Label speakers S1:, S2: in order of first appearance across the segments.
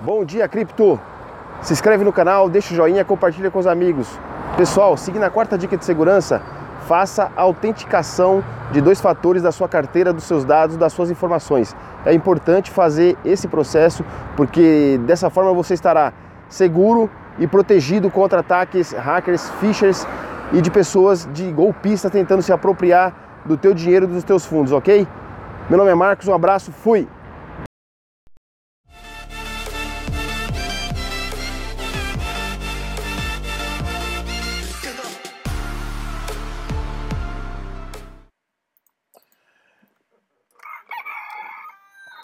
S1: Bom dia, cripto! Se inscreve no canal, deixa o joinha, compartilha com os amigos. Pessoal, seguindo a quarta dica de segurança, faça a autenticação de dois fatores da sua carteira, dos seus dados, das suas informações. É importante fazer esse processo porque dessa forma você estará seguro e protegido contra ataques, hackers, phishers e de pessoas de golpistas tentando se apropriar do teu dinheiro dos teus fundos, ok? Meu nome é Marcos, um abraço, fui!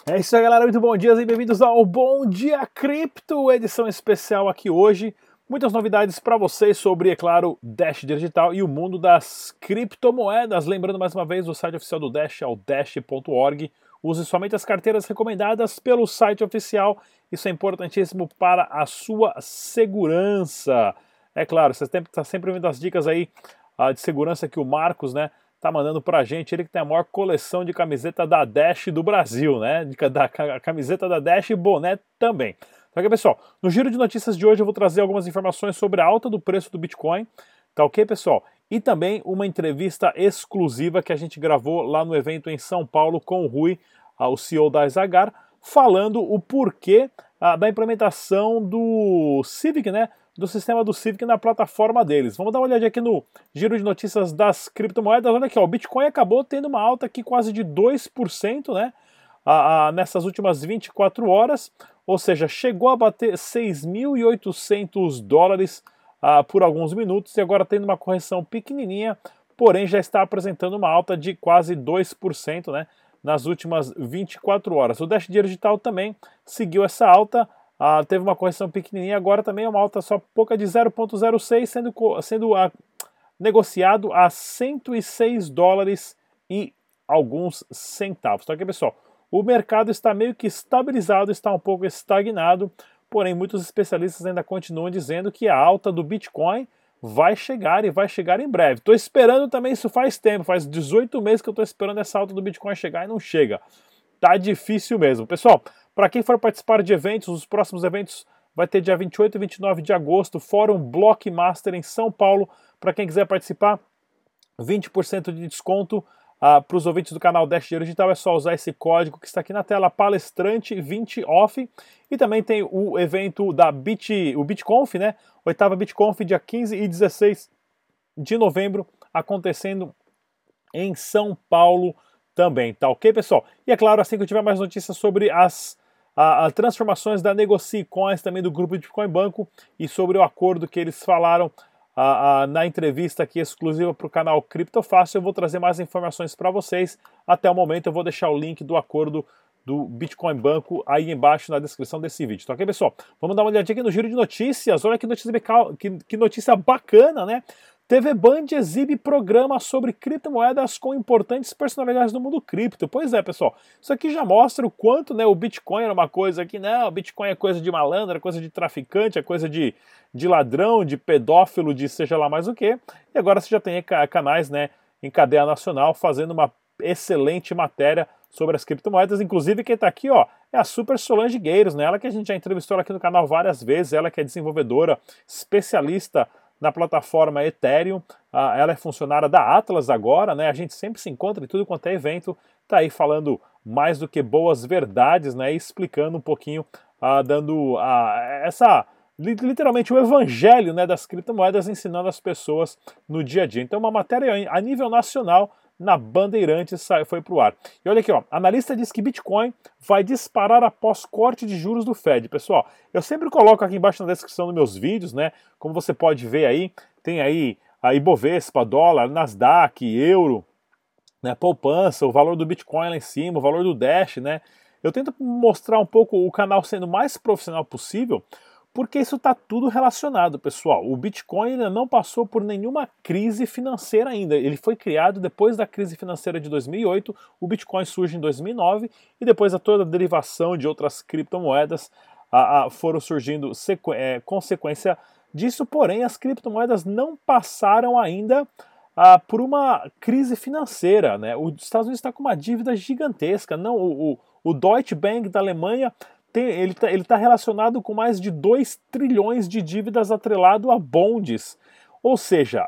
S2: É isso aí, galera. Muito bom dia e bem-vindos ao Bom Dia Cripto, edição especial aqui hoje. Muitas novidades para vocês sobre, é claro, Dash Digital e o mundo das criptomoedas. Lembrando mais uma vez, o site oficial do Dash é o dash.org. Use somente as carteiras recomendadas pelo site oficial. Isso é importantíssimo para a sua segurança. É claro, você está sempre vendo as dicas aí uh, de segurança que o Marcos, né, tá mandando pra gente, ele que tem a maior coleção de camiseta da Dash do Brasil, né? Da, camiseta da Dash e boné também. Então aqui, pessoal, no giro de notícias de hoje eu vou trazer algumas informações sobre a alta do preço do Bitcoin, tá ok, pessoal? E também uma entrevista exclusiva que a gente gravou lá no evento em São Paulo com o Rui, o CEO da Zagar, falando o porquê ah, da implementação do Civic, né? Do sistema do Civic na plataforma deles. Vamos dar uma olhadinha aqui no giro de notícias das criptomoedas. Olha aqui, ó, o Bitcoin acabou tendo uma alta aqui quase de 2%, né? A, a, nessas últimas 24 horas, ou seja, chegou a bater 6.800 dólares a, por alguns minutos e agora tendo uma correção pequenininha, porém já está apresentando uma alta de quase 2%, né? Nas últimas 24 horas. O Dash Digital também seguiu essa alta, ah, teve uma correção pequenininha, agora também é uma alta só pouca de 0,06, sendo, sendo ah, negociado a 106 dólares e alguns centavos. Então aqui, pessoal, o mercado está meio que estabilizado, está um pouco estagnado, porém muitos especialistas ainda continuam dizendo que a alta do Bitcoin vai chegar e vai chegar em breve. Estou esperando também isso faz tempo, faz 18 meses que eu estou esperando essa alta do Bitcoin chegar e não chega. Tá difícil mesmo. Pessoal, para quem for participar de eventos, os próximos eventos vai ter dia 28 e 29 de agosto, Fórum Blockmaster em São Paulo. Para quem quiser participar, 20% de desconto. Uh, para os ouvintes do canal Dash Dinheiro Digital é só usar esse código que está aqui na tela, palestrante 20 off. E também tem o evento da Bit, o BitConf, né? Oitava BitConf, dia 15 e 16 de novembro, acontecendo em São Paulo também, tá ok, pessoal? E é claro, assim que eu tiver mais notícias sobre as a, a transformações da Negocie Coins, também do grupo Bitcoin Banco, e sobre o acordo que eles falaram a, a, na entrevista aqui exclusiva para o canal Cripto Fácil. Eu vou trazer mais informações para vocês. Até o momento eu vou deixar o link do acordo do Bitcoin Banco aí embaixo na descrição desse vídeo. Tá ok, pessoal? Vamos dar uma olhadinha aqui no giro de notícias. Olha que notícia, que, que notícia bacana, né? TV Band exibe programa sobre criptomoedas com importantes personalidades do mundo cripto. Pois é, pessoal, isso aqui já mostra o quanto né, o Bitcoin era uma coisa que, não, o Bitcoin é coisa de malandro, é coisa de traficante, é coisa de, de ladrão, de pedófilo, de seja lá mais o que. E agora você já tem canais né, em cadeia nacional fazendo uma excelente matéria sobre as criptomoedas. Inclusive, quem está aqui ó, é a Super Solange Gueiros, né? ela que a gente já entrevistou aqui no canal várias vezes, ela que é desenvolvedora, especialista na plataforma Ethereum. Ah, ela é funcionária da Atlas agora, né? A gente sempre se encontra em tudo quanto é evento, tá aí falando mais do que boas verdades, né? explicando um pouquinho, ah, dando ah, essa literalmente o evangelho né, das criptomoedas ensinando as pessoas no dia a dia. Então, uma matéria a nível nacional na Bandeirantes foi para o ar. E olha aqui, ó, analista diz que Bitcoin vai disparar após corte de juros do Fed. Pessoal, eu sempre coloco aqui embaixo na descrição dos meus vídeos, né? Como você pode ver aí, tem aí a Ibovespa, dólar, Nasdaq, euro, né, poupança, o valor do Bitcoin lá em cima, o valor do Dash, né? Eu tento mostrar um pouco o canal sendo mais profissional possível, porque isso está tudo relacionado, pessoal. O Bitcoin ainda não passou por nenhuma crise financeira ainda. Ele foi criado depois da crise financeira de 2008, o Bitcoin surge em 2009 e depois a toda a derivação de outras criptomoedas a, a, foram surgindo é, consequência disso. Porém, as criptomoedas não passaram ainda a, por uma crise financeira. Né? Os Estados Unidos está com uma dívida gigantesca. Não, o, o, o Deutsche Bank da Alemanha tem, ele está ele tá relacionado com mais de 2 trilhões de dívidas atrelado a bondes. Ou seja,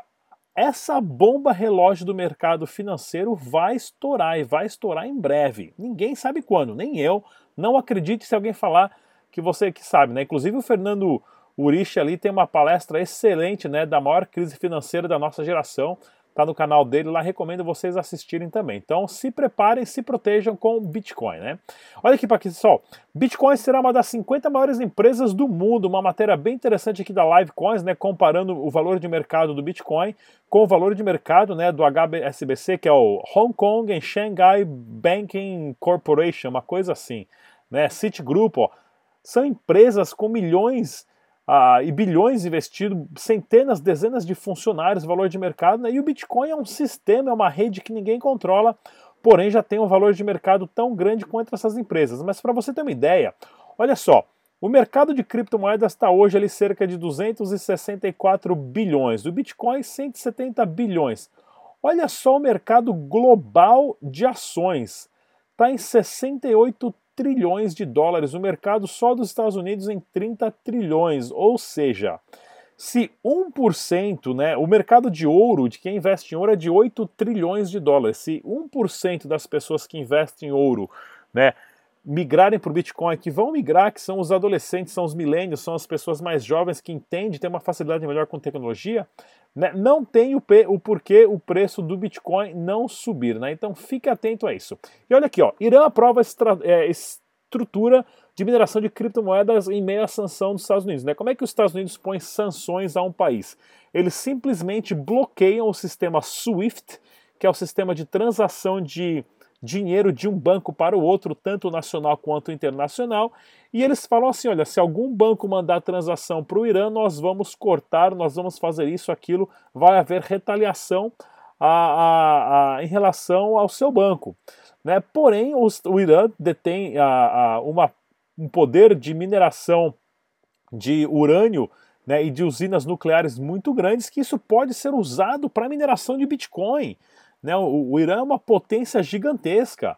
S2: essa bomba relógio do mercado financeiro vai estourar e vai estourar em breve. Ninguém sabe quando, nem eu. Não acredite se alguém falar que você que sabe, né? Inclusive o Fernando Urich ali tem uma palestra excelente, né, da maior crise financeira da nossa geração. Tá no canal dele lá, recomendo vocês assistirem também. Então se preparem, se protejam com Bitcoin, né? Olha aqui para aqui, pessoal. Bitcoin será uma das 50 maiores empresas do mundo. Uma matéria bem interessante aqui da Livecoins, né, comparando o valor de mercado do Bitcoin com o valor de mercado, né, do HSBC, que é o Hong Kong and Shanghai Banking Corporation, uma coisa assim, né? Citigroup, ó, são empresas com milhões ah, e bilhões investidos, centenas, dezenas de funcionários, valor de mercado, né? e o Bitcoin é um sistema, é uma rede que ninguém controla, porém já tem um valor de mercado tão grande quanto essas empresas. Mas para você ter uma ideia, olha só, o mercado de criptomoedas está hoje ali cerca de 264 bilhões, o Bitcoin 170 bilhões. Olha só o mercado global de ações, está em 68 trilhões de dólares, o mercado só dos Estados Unidos em 30 trilhões, ou seja, se 1%, né, o mercado de ouro, de quem investe em ouro, é de 8 trilhões de dólares. Se 1% das pessoas que investem em ouro né, migrarem para o Bitcoin, que vão migrar, que são os adolescentes, são os milênios, são as pessoas mais jovens que entendem, têm uma facilidade melhor com tecnologia, né, não tem o, o, porquê o preço do Bitcoin não subir. Né? Então fique atento a isso. E olha aqui, ó, Irã aprova é, estrutura de mineração de criptomoedas em meio à sanção dos Estados Unidos. Né? Como é que os Estados Unidos põem sanções a um país? Eles simplesmente bloqueiam o sistema SWIFT, que é o sistema de transação de dinheiro de um banco para o outro, tanto nacional quanto internacional, e eles falam assim: olha, se algum banco mandar transação para o Irã, nós vamos cortar, nós vamos fazer isso, aquilo, vai haver retaliação a, a, a, em relação ao seu banco. Né? Porém, os, o Irã detém uma, um poder de mineração de urânio né, e de usinas nucleares muito grandes que isso pode ser usado para mineração de Bitcoin. Né? O, o, Irã é uma potência gigantesca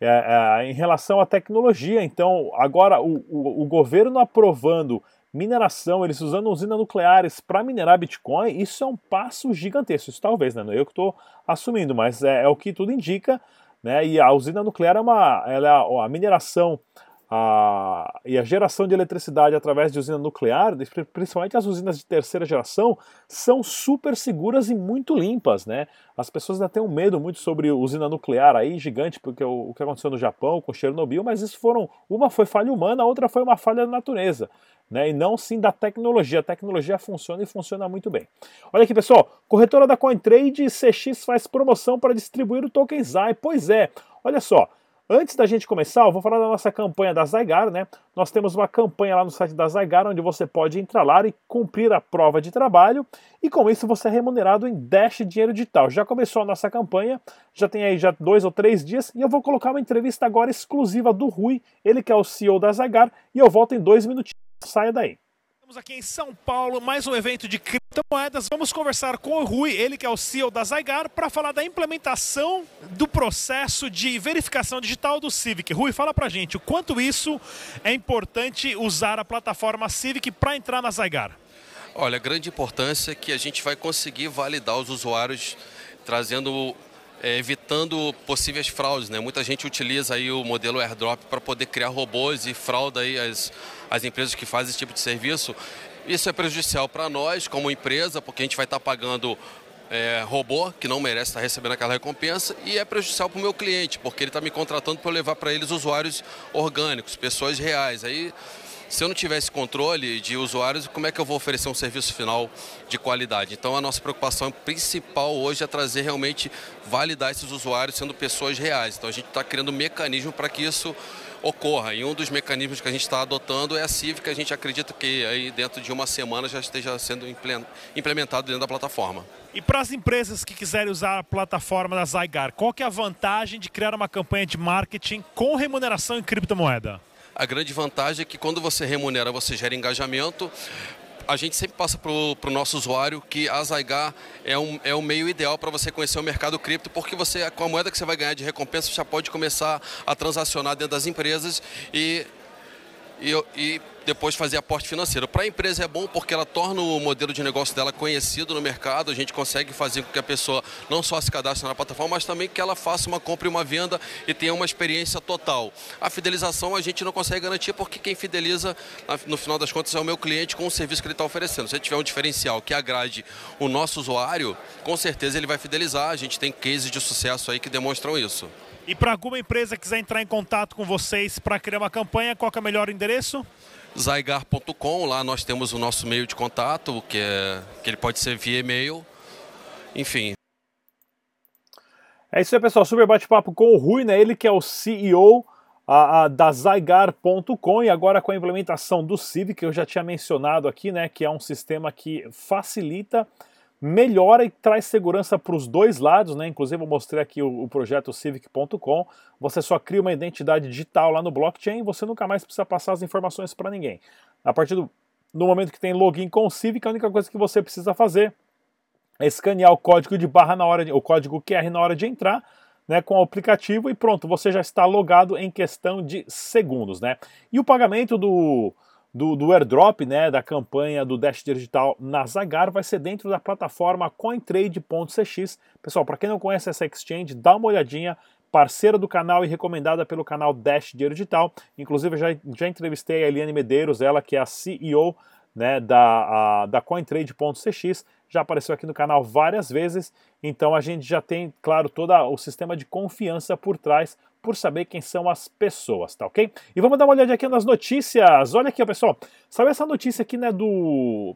S2: é, é, em relação à tecnologia. Então, agora o, o, o, governo aprovando mineração, eles usando usinas nucleares para minerar Bitcoin, isso é um passo gigantesco. Isso talvez, né? Não é eu que estou assumindo, mas é, é, o que tudo indica. Né? E a usina nuclear é uma. Ela, é a mineração a, e a geração de eletricidade através de usina nuclear, principalmente as usinas de terceira geração, são super seguras e muito limpas, né? As pessoas ainda têm um medo muito sobre usina nuclear aí, gigante, porque o, o que aconteceu no Japão com Chernobyl, mas isso foram, uma foi falha humana, a outra foi uma falha da natureza. Né, e não sim da tecnologia. A tecnologia funciona e funciona muito bem. Olha aqui, pessoal. Corretora da CoinTrade CX faz promoção para distribuir o token ZAI. Pois é, olha só. Antes da gente começar, eu vou falar da nossa campanha da Zygar, né? Nós temos uma campanha lá no site da Zygar, onde você pode entrar lá e cumprir a prova de trabalho, e com isso você é remunerado em Dash Dinheiro Digital. Já começou a nossa campanha, já tem aí já dois ou três dias, e eu vou colocar uma entrevista agora exclusiva do Rui, ele que é o CEO da Zygar, e eu volto em dois minutinhos. Saia daí. Estamos aqui em São Paulo, mais um evento de criptomoedas. Vamos conversar com o Rui, ele que é o CEO da Zygar, para falar da implementação do processo de verificação digital do Civic. Rui, fala pra gente o quanto isso é importante usar a plataforma Civic para entrar na Zygar.
S3: Olha, a grande importância é que a gente vai conseguir validar os usuários trazendo é, evitando possíveis fraudes. Né? Muita gente utiliza aí o modelo airdrop para poder criar robôs e frauda aí as, as empresas que fazem esse tipo de serviço. Isso é prejudicial para nós como empresa, porque a gente vai estar tá pagando é, robô que não merece estar tá recebendo aquela recompensa e é prejudicial para o meu cliente, porque ele está me contratando para levar para eles usuários orgânicos, pessoas reais. Aí se eu não tivesse controle de usuários, como é que eu vou oferecer um serviço final de qualidade? Então, a nossa preocupação principal hoje é trazer realmente, validar esses usuários sendo pessoas reais. Então, a gente está criando um mecanismo para que isso ocorra. E um dos mecanismos que a gente está adotando é a Cívica. A gente acredita que aí dentro de uma semana já esteja sendo implementado dentro da plataforma.
S2: E para as empresas que quiserem usar a plataforma da Zygar, qual que é a vantagem de criar uma campanha de marketing com remuneração em criptomoeda?
S3: A grande vantagem é que quando você remunera, você gera engajamento. A gente sempre passa para o nosso usuário que a Zygar é um, é um meio ideal para você conhecer o mercado cripto, porque você, com a moeda que você vai ganhar de recompensa, já pode começar a transacionar dentro das empresas e e, e depois fazer aporte financeiro. Para a empresa é bom porque ela torna o modelo de negócio dela conhecido no mercado, a gente consegue fazer com que a pessoa não só se cadastre na plataforma, mas também que ela faça uma compra e uma venda e tenha uma experiência total. A fidelização a gente não consegue garantir porque quem fideliza, no final das contas, é o meu cliente com o serviço que ele está oferecendo. Se ele tiver um diferencial que agrade o nosso usuário, com certeza ele vai fidelizar. A gente tem cases de sucesso aí que demonstram isso.
S2: E para alguma empresa que quiser entrar em contato com vocês para criar uma campanha, qual é o melhor endereço?
S3: zygar.com, lá nós temos o nosso meio de contato, que, é, que ele pode ser via e-mail, enfim.
S2: É isso aí, pessoal. Super bate-papo com o Rui, né? Ele que é o CEO a, a, da Zygar.com e agora com a implementação do Civic, que eu já tinha mencionado aqui, né? Que é um sistema que facilita melhora e traz segurança para os dois lados, né? Inclusive eu mostrei aqui o, o projeto civic.com. Você só cria uma identidade digital lá no blockchain e você nunca mais precisa passar as informações para ninguém. A partir do no momento que tem login com o Civic, a única coisa que você precisa fazer é escanear o código de barra na hora de, o código QR na hora de entrar, né, com o aplicativo e pronto, você já está logado em questão de segundos, né? E o pagamento do do, do airdrop, né, da campanha do Dash Digital na Zagar, vai ser dentro da plataforma CoinTrade.cx. Pessoal, para quem não conhece essa exchange, dá uma olhadinha, parceira do canal e recomendada pelo canal Dash Digital. Inclusive, já, já entrevistei a Eliane Medeiros, ela que é a CEO né, da, a, da CoinTrade.cx, já apareceu aqui no canal várias vezes, então a gente já tem, claro, todo o sistema de confiança por trás por saber quem são as pessoas, tá ok? E vamos dar uma olhada aqui nas notícias. Olha aqui, ó, pessoal. Sabe essa notícia aqui, né, do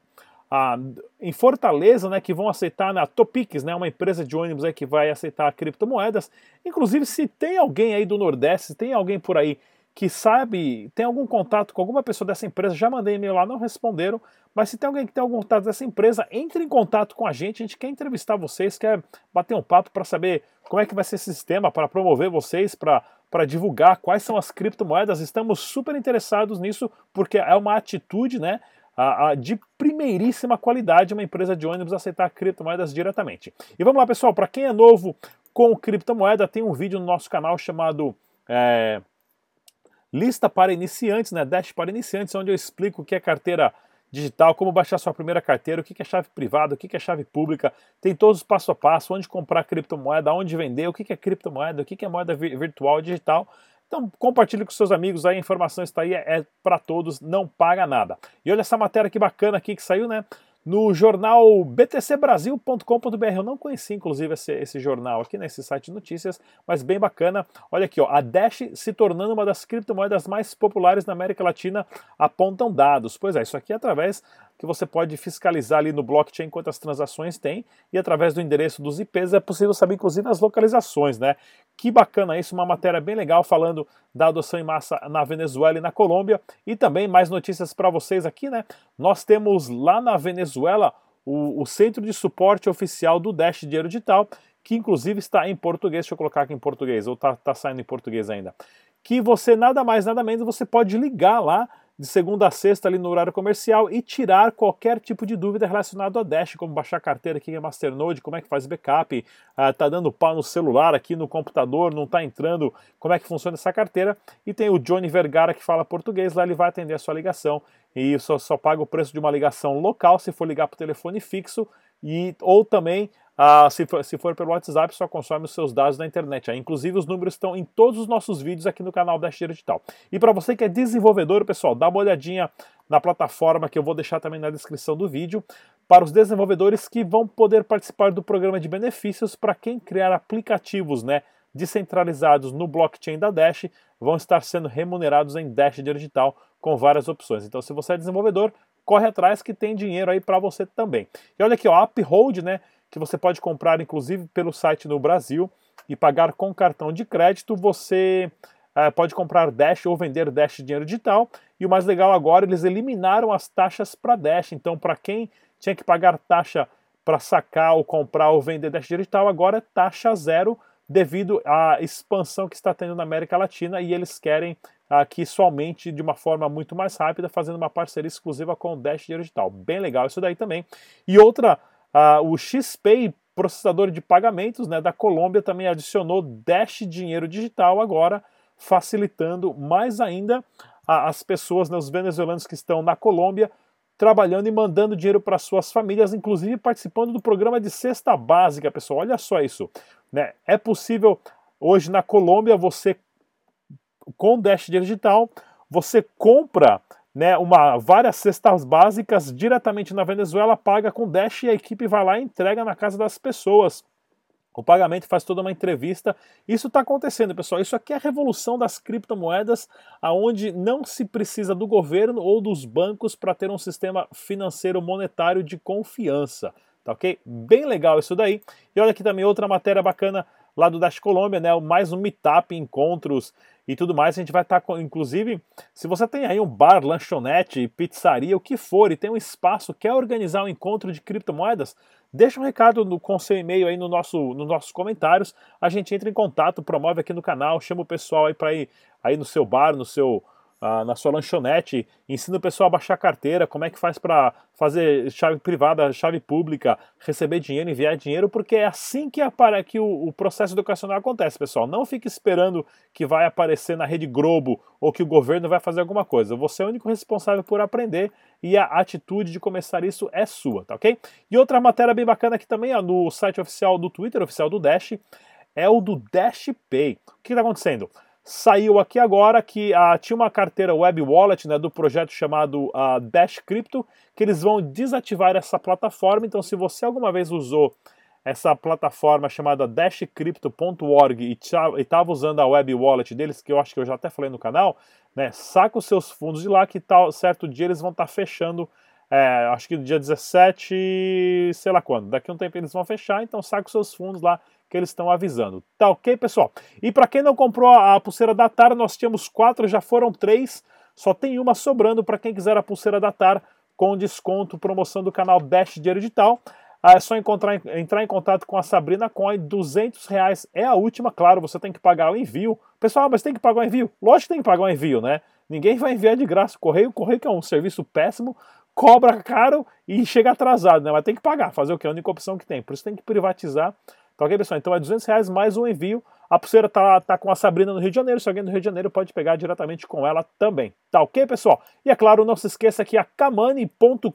S2: ah, em Fortaleza, né, que vão aceitar na Topix, né, uma empresa de ônibus aí que vai aceitar criptomoedas. Inclusive, se tem alguém aí do Nordeste, se tem alguém por aí que sabe, tem algum contato com alguma pessoa dessa empresa, já mandei e-mail lá, não responderam, mas se tem alguém que tem algum contato dessa empresa, entre em contato com a gente, a gente quer entrevistar vocês, quer bater um papo para saber como é que vai ser esse sistema, para promover vocês, para divulgar quais são as criptomoedas, estamos super interessados nisso, porque é uma atitude, né, de primeiríssima qualidade uma empresa de ônibus aceitar criptomoedas diretamente. E vamos lá, pessoal, para quem é novo com criptomoeda, tem um vídeo no nosso canal chamado... É, lista para iniciantes, né? Dash para iniciantes, onde eu explico o que é carteira digital, como baixar sua primeira carteira, o que é chave privada, o que é chave pública, tem todos os passo a passo, onde comprar criptomoeda, onde vender, o que é criptomoeda, o que é moeda virtual digital. Então compartilhe com seus amigos aí, a informação está aí, é, é para todos, não paga nada. E olha essa matéria que bacana aqui que saiu, né? No jornal btcbrasil.com.br. Eu não conheci, inclusive, esse, esse, jornal aqui, nesse site de notícias, mas bem bacana. Olha aqui, ó, a Dash se tornando uma das criptomoedas mais populares na América Latina, apontam dados. Pois é, isso aqui é através que você pode fiscalizar ali no blockchain quantas transações tem e através do endereço dos IPs é possível saber inclusive as localizações, né? Que bacana isso, uma matéria bem legal falando da adoção em massa na Venezuela e na Colômbia e também mais notícias para vocês aqui, né? Nós temos lá na Venezuela o, o Centro de Suporte Oficial do Dash Dinheiro Digital, que inclusive está em português, deixa eu colocar aqui em português, ou está tá saindo em português ainda, que você nada mais, nada menos, você pode ligar lá de segunda a sexta ali no horário comercial e tirar qualquer tipo de dúvida relacionado a Dash, como baixar carteira aqui em Masternode, como é que faz backup, ah, tá dando pau no celular aqui no computador, não tá entrando, como é que funciona essa carteira. E tem o Johnny Vergara que fala português, lá ele vai atender a sua ligação e só, só paga o preço de uma ligação local se for ligar para o telefone fixo e ou também ah, se, for, se for pelo WhatsApp, só consome os seus dados na internet. Ah, inclusive, os números estão em todos os nossos vídeos aqui no canal da Digital. E para você que é desenvolvedor, pessoal, dá uma olhadinha na plataforma que eu vou deixar também na descrição do vídeo, para os desenvolvedores que vão poder participar do programa de benefícios para quem criar aplicativos né, descentralizados no blockchain da Dash, vão estar sendo remunerados em Dash Digital com várias opções. Então, se você é desenvolvedor, corre atrás que tem dinheiro aí para você também. E olha aqui, ó, Uphold, né? Que você pode comprar inclusive pelo site no Brasil e pagar com cartão de crédito. Você uh, pode comprar Dash ou vender Dash dinheiro digital. E o mais legal agora, eles eliminaram as taxas para Dash. Então, para quem tinha que pagar taxa para sacar ou comprar ou vender Dash digital, agora é taxa zero devido à expansão que está tendo na América Latina e eles querem aqui somente de uma forma muito mais rápida, fazendo uma parceria exclusiva com o Dash Digital. Bem legal isso daí também. E outra ah, o XPay, processador de pagamentos né, da Colômbia, também adicionou Dash Dinheiro Digital agora, facilitando mais ainda as pessoas, né, os venezuelanos que estão na Colômbia, trabalhando e mandando dinheiro para suas famílias, inclusive participando do programa de cesta básica, pessoal. Olha só isso. Né? É possível hoje na Colômbia você, com Dash Digital, você compra né, uma, várias cestas básicas diretamente na Venezuela, paga com Dash e a equipe vai lá e entrega na casa das pessoas. O pagamento faz toda uma entrevista. Isso está acontecendo, pessoal. Isso aqui é a revolução das criptomoedas, aonde não se precisa do governo ou dos bancos para ter um sistema financeiro monetário de confiança. Tá ok? Bem legal isso daí. E olha aqui também outra matéria bacana lá do Dash Colômbia, né? Mais um meetup, encontros e tudo mais. A gente vai estar, tá, inclusive, se você tem aí um bar, lanchonete, pizzaria, o que for, e tem um espaço, quer organizar um encontro de criptomoedas, deixa um recado no, com seu e-mail aí no nosso, nos nossos comentários. A gente entra em contato, promove aqui no canal, chama o pessoal aí para ir aí no seu bar, no seu ah, na sua lanchonete, ensina o pessoal a baixar carteira, como é que faz para fazer chave privada, chave pública, receber dinheiro, enviar dinheiro, porque é assim que, apare que o, o, processo educacional acontece, pessoal. Não fique esperando que vai aparecer na Rede Globo ou que o governo vai fazer alguma coisa. Você é o único responsável por aprender e a atitude de começar isso é sua, tá ok? E outra matéria bem bacana aqui também, ó, no site oficial do Twitter, oficial do Dash, é o do Dash Pay. O que está acontecendo? Saiu aqui agora que uh, tinha uma carteira web wallet né, do projeto chamado uh, Dash Crypto, que eles vão desativar essa plataforma. Então, se você alguma vez usou essa plataforma chamada dashcrypto.org e estava usando a web wallet deles, que eu acho que eu já até falei no canal, né, saca os seus fundos de lá que tal certo dia eles vão estar tá fechando é, acho que dia 17, sei lá quando. Daqui a um tempo eles vão fechar, então saca os seus fundos lá que eles estão avisando. Tá ok, pessoal? E para quem não comprou a, pulseira da TAR, nós tínhamos quatro, já foram três, só tem uma sobrando para quem quiser a pulseira da TAR com desconto, promoção do canal Dash Dinheiro Digital. Ah, é só encontrar, entrar em contato com a Sabrina Coin, 200 reais é a última, claro, você tem que pagar o envio. Pessoal, mas tem que pagar o envio? Lógico que tem que pagar o envio, né? Ninguém vai enviar de graça. Correio, correio que é um serviço péssimo, cobra caro e chega atrasado, né? Mas tem que pagar, fazer o que? É a única opção que tem. Por isso tem que privatizar Tá ok, pessoal? Então é 200 reais mais um envio. A pulseira tá, tá com a Sabrina no Rio de Janeiro. Se alguém do Rio de Janeiro pode pegar diretamente com ela também. Tá ok, pessoal? E é claro, não se esqueça que a kamani.com.br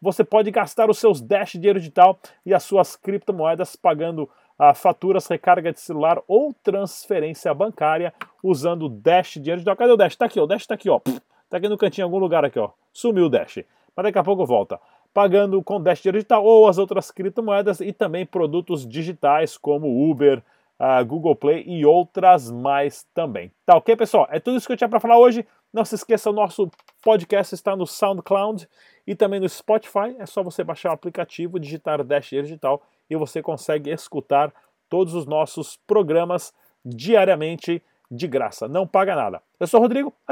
S2: você pode gastar os seus Dash dinheiro digital e as suas criptomoedas pagando ah, faturas, recarga de celular ou transferência bancária usando o Dash dinheiro digital. Cadê o Dash? Tá aqui, ó. O Dash tá aqui, ó. Tá aqui no cantinho, em algum lugar aqui, ó. Sumiu o Dash. Mas daqui a pouco volta pagando com Dash Digital ou as outras criptomoedas e também produtos digitais como Uber, uh, Google Play e outras mais também. Tá ok, pessoal? É tudo isso que eu tinha para falar hoje. Não se esqueça, o nosso podcast está no SoundCloud e também no Spotify. É só você baixar o aplicativo, digitar Dash Digital e você consegue escutar todos os nossos programas diariamente de graça. Não paga nada. Eu sou o Rodrigo.